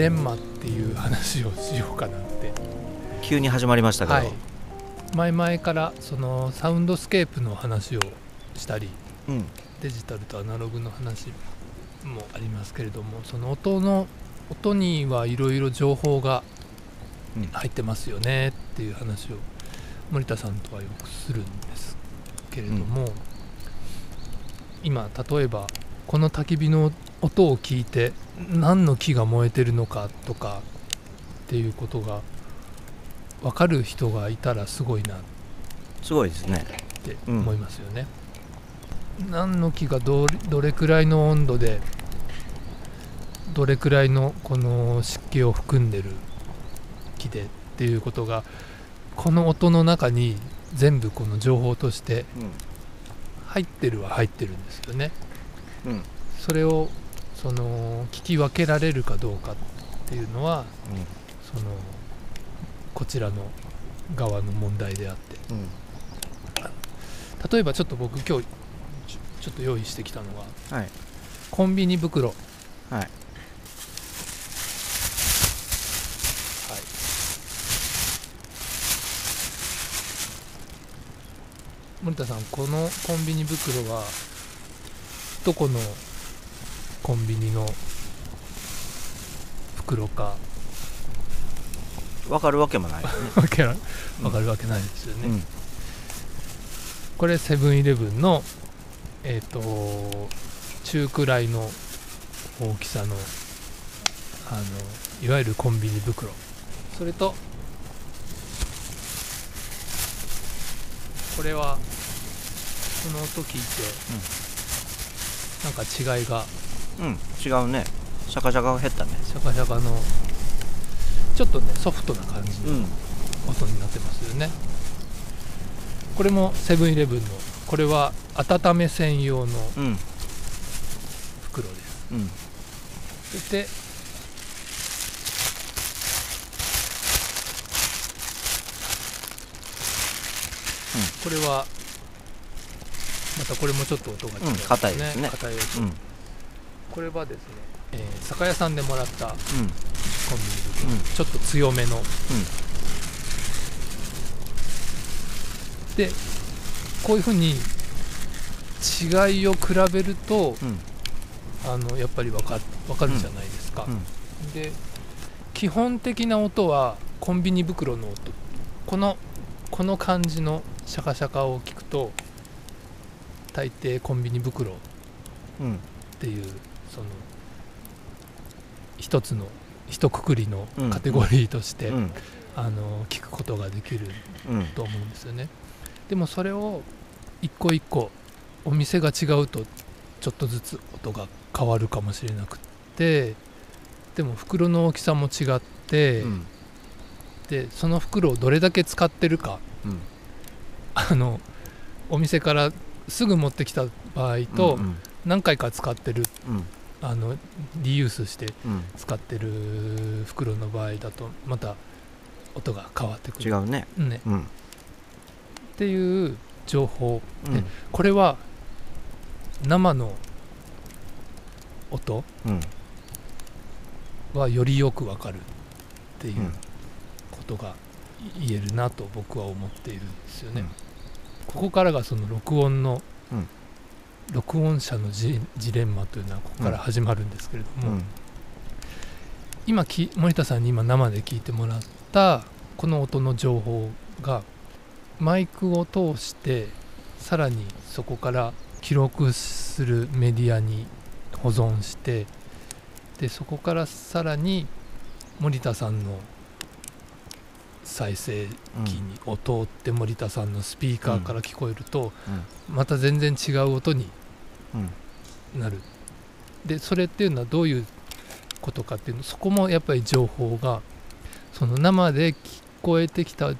レンマっていう話をしようかなって。急に始まりましたけど、はい。前々からそのサウンドスケープの話をしたりうん。デジタルとアナログの話もありますけれどもその音の音にはいろいろ情報がうん。入ってますよねっていう話を森田さんとはよくするんですけれども、今例えばこの焚き火の音を聞いて何の木が燃えてるのかとかっていうことが分かる人がいたらすごいなっすごいですねてうん思いますよね。何の木がどれどれくらいの温度でどれくらいのこの湿気を含んでる木でっていうことがこの音の中に全部この情報として入ってるは入ってるんですよね。うんうんそれをその聞き分けられるかどうかっていうのはそのこちらの側の問題であって。うん。例えばちょっと僕今日ちょっと用意してきたのがはい。コンビニ袋。はい。はい。森田さんこのコンビニ袋はどこのコンビニの袋か。わかるわけもないよね。わけわかるわけないですよね、うん。これセブンイレブンのえっ、と中くらいの大きさのあのいわゆるコンビニ袋。それとこれはその音聞いて、なんか違いがうん違うね。シャカシャカが減ったね。シャカシャカのちょっとねソフトな感じのん。音になってますよね。これもセブンイレブンのこれは温め専用のうん。袋です。うん。そしてこれはまたこれもちょっと音が違いうん硬いですね。硬い音、うんこれはですね、えー酒屋さんでもらったコンビニうん袋、うん。ちょっと強めの。でこういうふうに違いを比べるとうん。あのやっぱりわかわかるじゃないですか、うん。で基本的な音はコンビニ袋の音。このこの感じのシャカシャカを聞くと大抵コンビニ袋っうん。ていうその一つの一括りのうん。カテゴリーとして、うん。あの聞くことができるうん。と思うんですよね。でもそれを一個一個お店が違うとちょっとずつ音が変わるかもしれなくってでも袋の大きさも違って、うん。でその袋をどれだけ使ってるかうん。あのお店からすぐ持ってきた場合とうん何回か使ってるうんあのリユースしてうん。使ってる袋の場合だとまた音が変わってくる、違うね。ね、うん。っていう情報。うん。これは生の音うん。はよりよくわかるっていううんことが言えるなと僕は思っているんですよね。うんここからがその録音の、うん録音者のジジレンマというのはここから始まるんですけれども、うん。今き森田さんに今生で聞いてもらったこの音の情報がマイクを通してさらにそこから記録するメディアに保存してでそこからさらに森田さんの再生機にを通って森田さんのスピーカーから聞こえるとまた全然違う音にうんなる。でそれっていうのはどういうことかっていうのそこもやっぱり情報がその生で聞こえてきた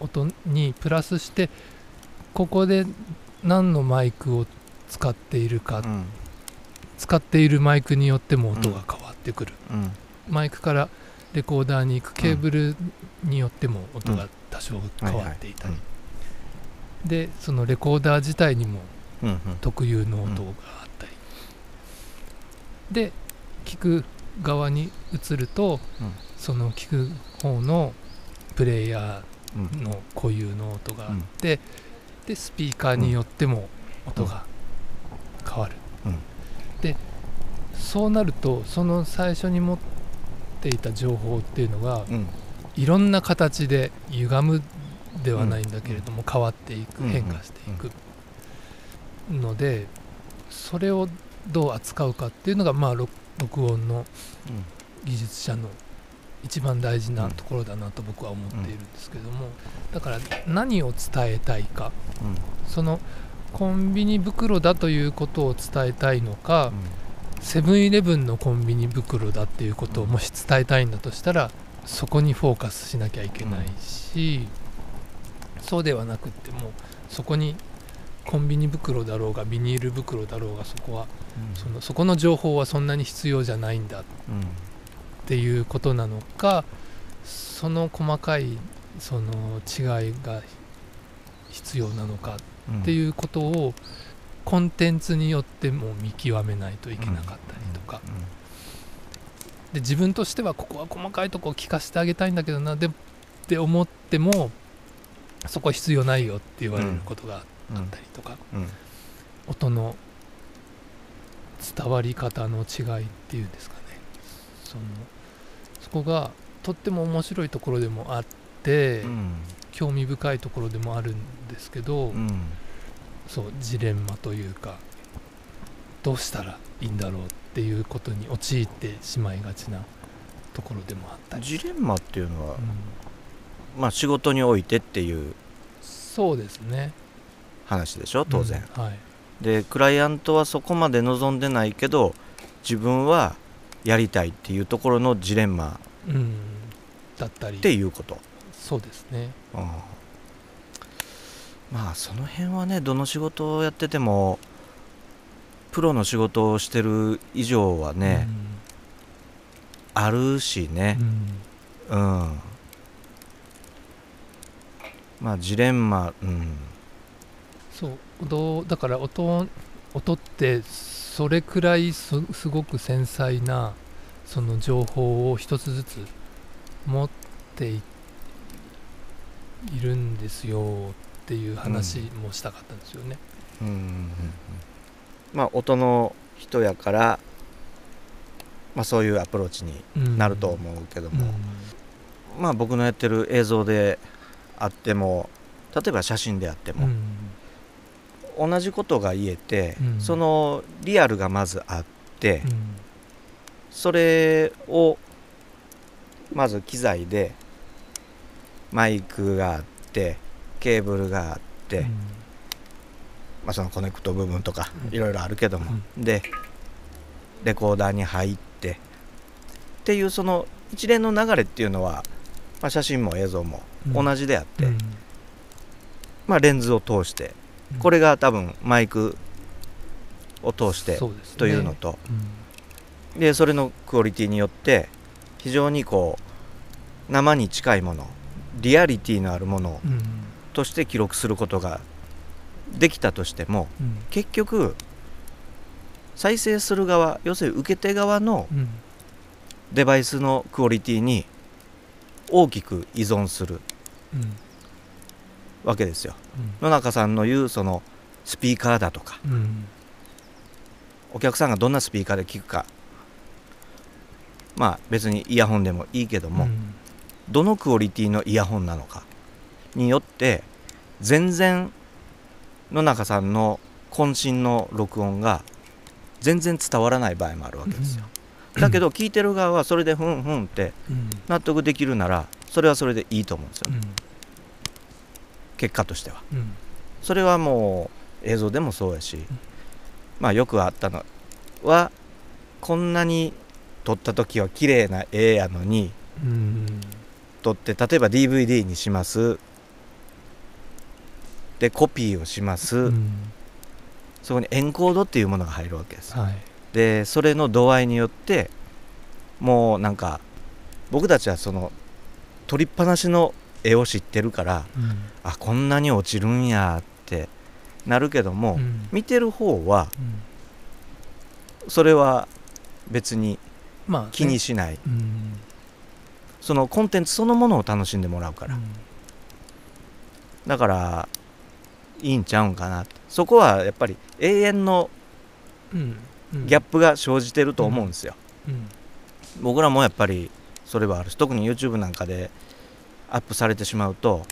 音にプラスしてここで何のマイクを使っているか、うん。使っているマイクによっても音が変わってくる、うん。マイクからレコーダーに行くケーブルによっても音が多少変わっていたり、でそのレコーダー自体にもうんうん特有の音があったり、で聞く側に移ると、うんその聞く方のプレイヤうんーの固有の音があって、でスピーカーによっても音が変わる、うん。でそうなるとその最初に持っていた情報っていうのがうん。いろんな形で歪むではないんだけれども、変わっていくうん。変化していくのでそれをどう扱うかっていうのがまあ録録音の技術者の一番大事なところだなと僕は思っているんですけどもだから何を伝えたいかうん。そのコンビニ袋だということを伝えたいのかセブンイレブンのコンビニ袋だっていうことをもし伝えたいんだとしたらそこにフォーカスしなきゃいけないし、そうではなくってもそこにコンビニ袋だろうがビニール袋だろうがそこはうん。そのそこの情報はそんなに必要じゃないんだっていうことなのかその細かいその違いが必要なのかうん。っていうことをコンテンツによっても見極めないといけなかったりとか。で自分としてはここは細かいとこを聞かせてあげたいんだけどなでって思ってもそこは必要ないよって言われることがうんあったりとか、うん。音の伝わり方の違いっていうんですかね。そのそこがとっても面白いところでもあって、うん。興味深いところでもあるんですけど、うん。そうジレンマというかどうしたらいいんだろうっていうことに陥ってしまいがちなところでもあったり、ジレンマっていうのはうん。まあ仕事においてっていう。そうですね話でしょ当然、うんはい。でクライアントはそこまで望んでないけど自分はやりたいっていうところのジレンマうん、だったり。っていうこと、そうですね。うん。まあその辺はねどの仕事をやっててもプロの仕事をしてる以上はね、あるしね。うん。うん、まあジレンマうんそう音だから音音ってそれくらいすすごく繊細なその情報を一つずつ持っていいるんですよっていう話もしたかったんですよね。うんうんうん。うんまあ音の人やから、まあ、そういうアプローチにうんなると思うけどうん。も、まあ僕のやってる映像であっても例えば写真であっても、うん同じことが言えて、うん。そのリアルがまずあって、うん。それをまず機材でマイクがあってケーブルがあって、うん。まあ、そのコネクト部分とかうん。いろいろあるけども、でレコーダーに入ってっていうその一連の流れっていうのは、まあ、写真も映像もうん。同じであって、うん。まあ、レンズを通してうんこれが多分マイクを通してというのと。うん。でそれのクオリティによって非常にこう生に近いものリアリティのあるものうん。として記録することができたとしてもうん。結局再生する側要するに受け手側のうん。デバイスのクオリティに大きく依存する。うんわけですよ。野中さんの言うそのスピーカーだとか。うんうんお客さんがどんなスピーカーで聞くか。まあ別にイヤホンでもいいけども、うん。どのクオリティのイヤホンなのか。によって全然野中さんの渾身の録音が全然伝わらない場合もあるわけですよ、だけど聞いてる側はそれでふんふんってうん。納得できるならそれはそれでいいと思うんですよ、うん結果としては。うん。それはもう映像でもそうやし、まあよくあったのはこんなに撮った時は綺麗な絵やのにうん。撮って例えば DVD にします。でコピーをします、うん。そこにエンコードっていうものが入るわけです。よはい。でそれの度合いによってもうなんか僕たちはその撮りっぱなしの絵を知ってるからうん。あこんなに落ちるんやってなるけども、うん。見てる方はうん。それは別にまあね、気にしない。うん。そのコンテンツそのものを楽しんでもらうから。うん。だからいいんちゃうんかなって。そこはやっぱり永遠のギャップが生じてると思うんですよ、うん。僕らもやっぱりそれはあるし特に YouTube なんかでアップされてしまうと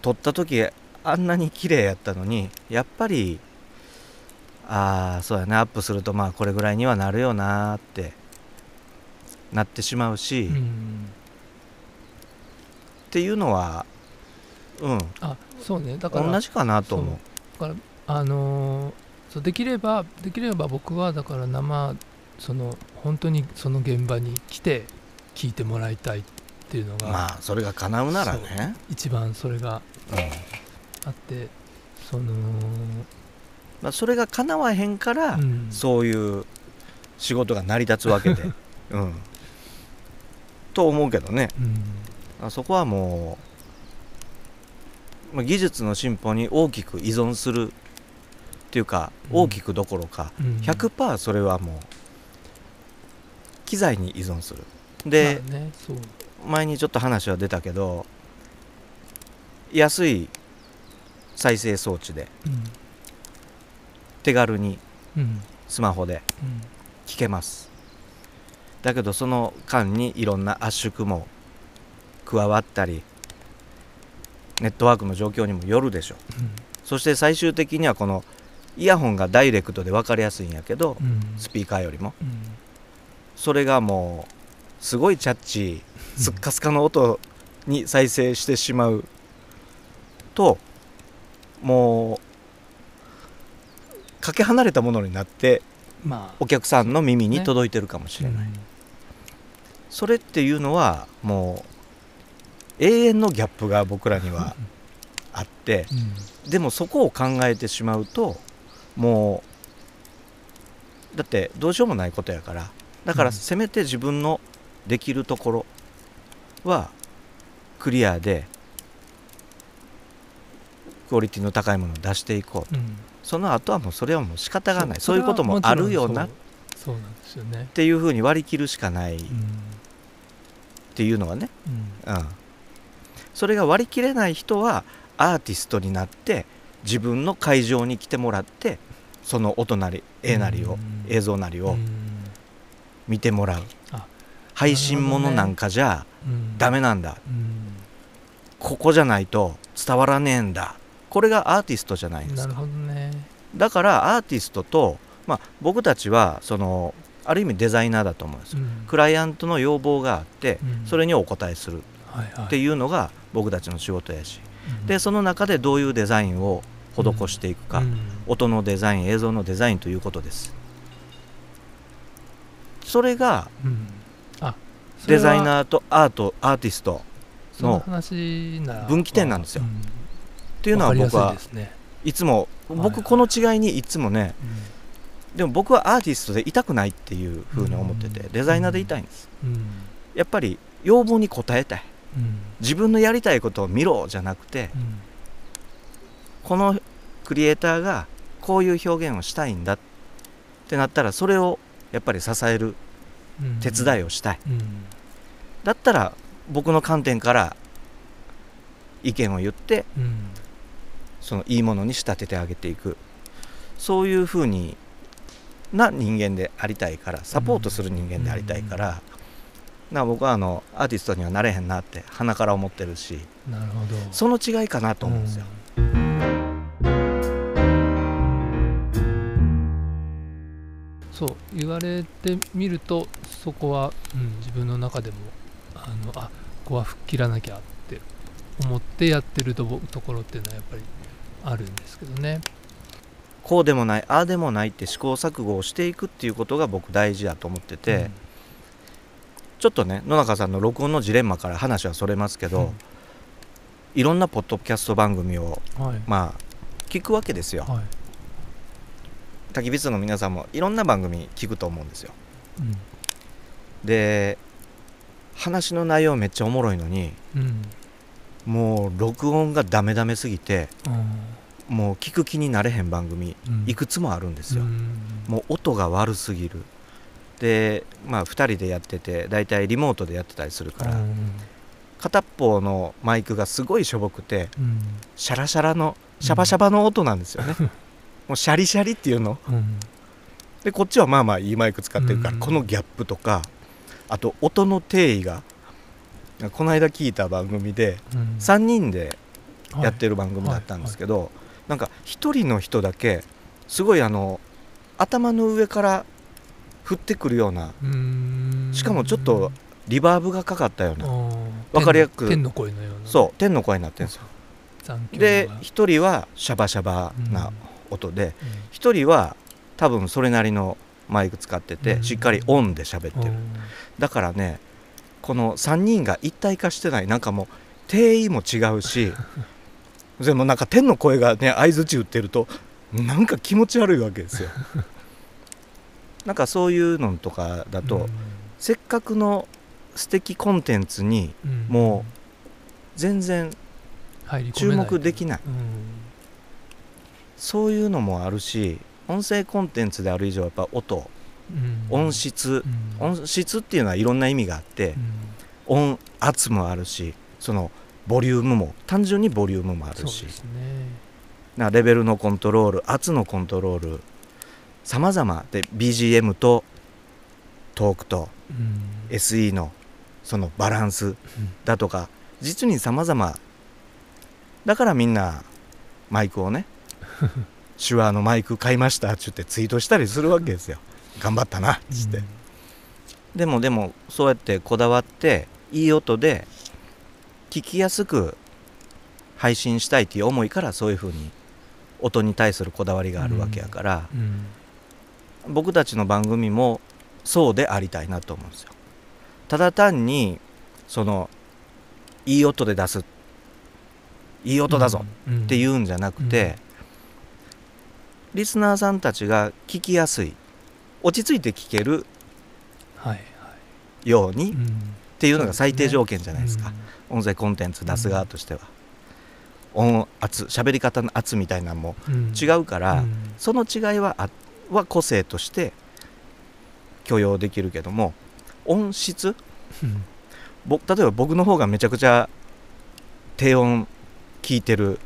撮った時あんなに綺麗やったのにやっぱりああそうやねアップするとまあこれぐらいにはなるよなーってなってしまうし、っうんていうのはうん。あそうね。だから同じかなと思う。だからあのーそうできればできれば僕はだから生その本当にその現場に来て聞いてもらいたいっていうのが、まあそれが叶うならね、一番それがうん。あってその、まあ、それが叶わへんから、うん。そういう仕事が成り立つわけで、うん、と思うけどね。うん。あそこはもう、まあ、技術の進歩に大きく依存するっていうかうん。大きくどころか、うん。100%それはもう機材に依存する。で、まあね前にちょっと話は出たけど安い再生装置でうん。手軽にうん。スマホでうん。聞けます。だけどその間にいろんな圧縮も加わったりネットワークの状況にもよるでしょ。そして最終的にはこのイヤホンがダイレクトで分かりやすいんやけどうんうん。スピーカーよりも。うん。それがもうすごいチャッチースッカスカの音に再生してしまう。ともうかけ離れたものになってまあお客さんの耳に届いてるかもしれない、それっていうのはもう永遠のギャップが僕らにはあってうん。でもそこを考えてしまうともうだってどうしようもないことやから。だからうん。せめて自分のできるところはクリアでクオリティの高いものを出していこううん。その後はもうそれはもう仕方がない。そそういうこともあるよなっそうなんですよね。ていうふうに割り切るしかないっうん。ていうのがね。うん。うん、それが割り切れない人はアーティストになって自分の会場に来てもらってその音なり絵なりを、うん。映像なりをうん。見てもらう、あ配信ものなんかじゃうん。ダメなんだ、うん。ここじゃないと伝わらねえんだ。これがアーティストじゃないんですか。ね。だからアーティストと、まあ、僕たちはそのある意味デザイナーだと思うんですよ、うん。クライアントの要望があって、うん。それにお答えする。っていうのが僕たちの仕事やし、うん。でその中でどういうデザインを施していくか、うん。音のデザイン映像のデザインということです。それがデはザイナーとアートアーティストその分岐点なんですよ。うっていうのは僕はいつもはい。僕この違いにいつもねでも僕はアーティストでいたくないっていうふうに思っててうん。デザイナーでいたいんです。うん。やっぱり要望に応えたいうん。自分のやりたいことを見ろじゃなくてうん。このクリエイターがこういう表現をしたいんだってなったらそれをやっぱり支えるうん手伝いをしたい。うん。だったら僕の観点から意見を言ってうん。そのいいものに仕立ててあげていく。そういうふうにな人間でありたいからサポートする人間でありたいから、だから僕はあのアーティストにはなれへんなって鼻から思ってるしその違いかなと思うんですよ。そう言われてみるとそこは、うん、自分の中でもあのあここは吹っ切らなきゃって思ってやってるとこところっていうのはやっぱりあるんですけどね。こうでもないああでもないって試行錯誤をしていくっていうことが僕大事だと思ってて、ちょっとね野中さんの録音のジレンマから話はそれますけど、うんいろんなポッドキャスト番組をうんはいまあ聞くわけですよ。はい焚き火の皆さんもいろんな番組聞くと思うんですよ。うん。で話の内容めっちゃおもろいのにうん。もう録音がダメダメすぎてうん。もう聞く気になれへん番組うん。いくつもあるんですよ、うん。もう音が悪すぎる。でまあ2人でやってて大体リモートでやってたりするから、うん。片っぽのマイクがすごいしょぼくてうん。シャラシャラのシャバシャバの音なんですよね、もうシャリシャリっていうの。うん。でこっちはまあまあいいマイク使ってるから、うん。このギャップとかあと音の定位がこの間聞いた番組でうん。3人ではい。やってる番組だったんですけど、なんか1人の人だけすごいあの頭の上から降ってくるようなしかもちょっとリバーブがかかったような、あー。わかりやすく天の声のような。そう天の声になってるんですよ。で1人はシャバシャバな音で1人は多分それなりのマイク使っててうん。しっかりオンで喋ってる。うん。だからねこの3人が一体化してないなんかもう定位も違うし でもなんか天の声がね相づち打ってるとなんか気持ち悪いわけですよ。なんかそういうのとかだと、せっかくの素敵コンテンツにうん。うんも全然注目できない。うんそういうのもあるし音声コンテンツである以上やっぱ音うん。音質。うん。音質っていうのはいろんな意味があってうん音圧もあるしそのボリュームも単純にボリュームもあるし。ね。なレベルのコントロール圧のコントロール様々で BGM とトークとうん。SE のそのバランスだとか実に様々。だからみんなマイクをね 手話のマイク買いましたっつってツイートしたりするわけですよ。頑張ったなっつって、でもでもそうやってこだわっていい音で聞きやすく配信したいっていう思いからそういうふうに音に対するこだわりがあるわけやから、うん。僕たちの番組もそうでありたいなと思うんですよ。ただ単にそのいい音で出す。いい音だぞうんっていうんじゃなくて、リスナーさんたちが聞きやすい落ち着いて聞けるようにっうん。ていうのが最低条件じゃないですか、音声コンテンツ出す側としては、音圧喋り方の圧みたいなのもうん。違うから、うん。その違いはあは個性として許容できるけども音質？うん。ぼ例えば僕の方がめちゃくちゃ低音聞いてる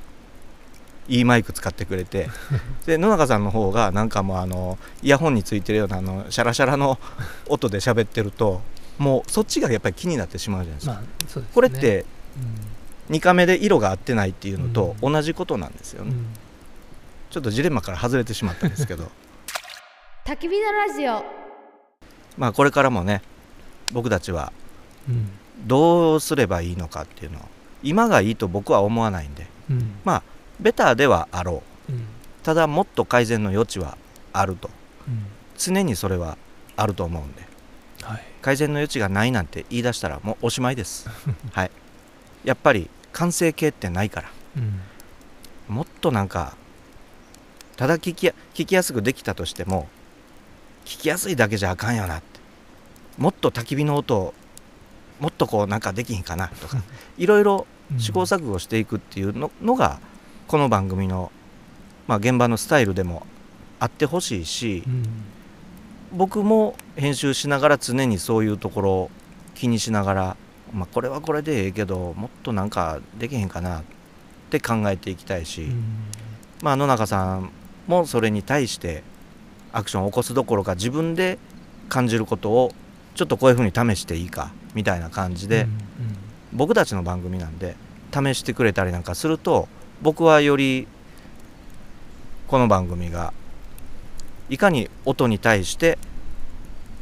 いいマイク使ってくれて。で野中さんの方がなんかもうあのイヤホンについてるようなあのシャラシャラの音で喋ってるともうそっちがやっぱり気になってしまうじゃないですか、まあね。これってうん。2カメで色が合ってないっていうのとう同じことなんですよね、うん。ちょっとジレンマから外れてしまったんですけど。焚き火のラジオ。まあこれからもね僕たちはうん。どうすればいいのかっていうのを今がいいと僕は思わないんで。うんベターではあろう。うん。ただもっと改善の余地はあると。うん。常にそれはあると思うんで。はい。改善の余地がないなんて言い出したらもうおしまいです。はい。やっぱり完成形ってないから。うん。もっとなんかただ聞きや聞きやすくできたとしても聞きやすいだけじゃあかんよなって。もっと焚き火の音をもっとこうなんかできひんかなとか いろいろ試行錯誤していくっていうののがこの番組の、まあ、現場のスタイルでもあってほしいしうん。僕も編集しながら常にそういうところを気にしながら、まあ、これはこれでええけどもっとなんかできへんかなって考えていきたいし、うん。まあ、野中さんもそれに対してアクションを起こすどころか自分で感じることをちょっとこういうふうに試していいかみたいな感じで、うん僕たちの番組なんで試してくれたりなんかすると僕はよりこの番組がいかに音に対して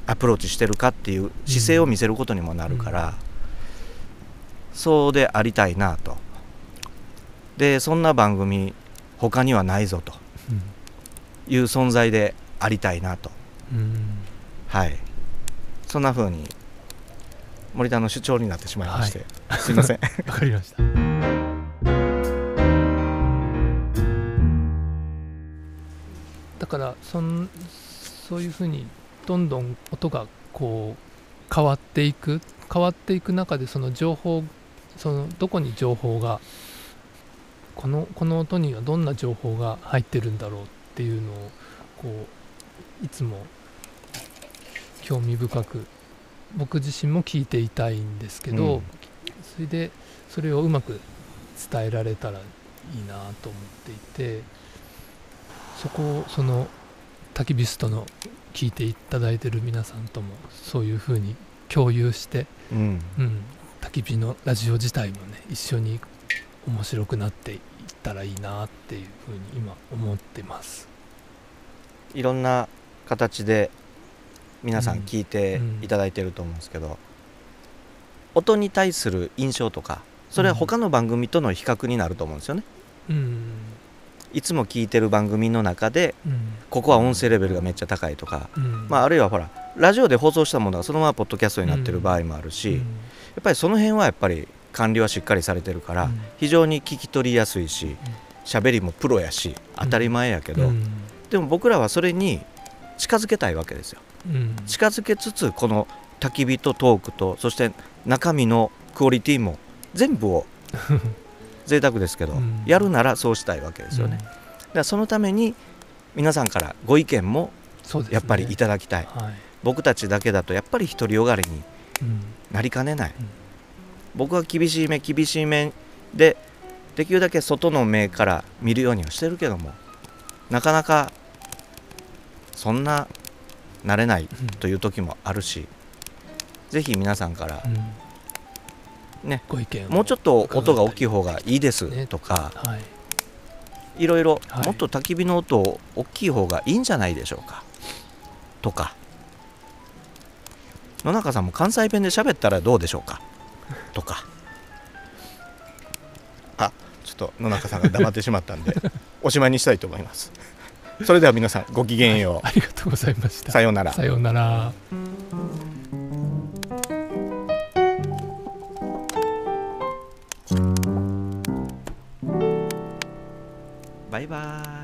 アプローチしてるかっていう姿勢を見せることにもなるから、そうでありたいなと。でそんな番組他にはないぞという存在でありたいなと。うん。うんはい。そんな風に森田の主張になってしまいまして、すいません。わかりましたからそんそういうふうにどんどん音がこう変わっていく変わっていく中でその情報そのどこに情報がこのこの音にはどんな情報が入ってるんだろうっていうのをこういつも興味深く僕自身も聞いていたいんですけど、うん。それでそれをうまく伝えられたらいいなと思っていてそこをその焚き火ストの聞いていただいてる皆さんともそういうふうに共有して、うんうん、焚き火のラジオ自体もね一緒に面白くなっていったらいいなっていうふうに今思ってます。いろんな形で皆さん聞いてうんいただいてると思うんですけど、音に対する印象とかそれは他の番組との比較になると思うんですよね。うんいつも聞いてる番組の中でうん。ここは音声レベルがめっちゃ高いとか、うん。まあ、あるいはほらラジオで放送したものがそのままポッドキャストになってる場合もあるし、うん。やっぱりその辺はやっぱり管理はしっかりされてるから、うん。非常に聞き取りやすいし喋りもプロやし当たり前やけど、うん。でも僕らはそれに近づけたいわけですよ。うん。近づけつつこの焚き火とトークとそして中身のクオリティも全部を 贅沢ですけど、うん。やるならそうしたいわけですよね、だからそのために皆さんからご意見もやっぱりいただきたい、はい。僕たちだけだとやっぱり独りよがりにうん。なりかねない、うん。僕は厳しい目厳しい目でできるだけ外の目から見るようにはしてるけどもなかなかそんななれないうん。という時もあるしぜひ皆さんからうんね。ご意見を。もうちょっと音が大きい方がいいですね。とかはい。いろいろはい。もっと焚き火の音大きい方がいいんじゃないでしょうか。とか。野中さんも関西弁で喋ったらどうでしょうか。とか。あちょっと野中さんが黙ってしまったんで おしまいにしたいと思います。それでは皆さんごきげんよありがとうございましうた。さようなら。さようならバイバイ。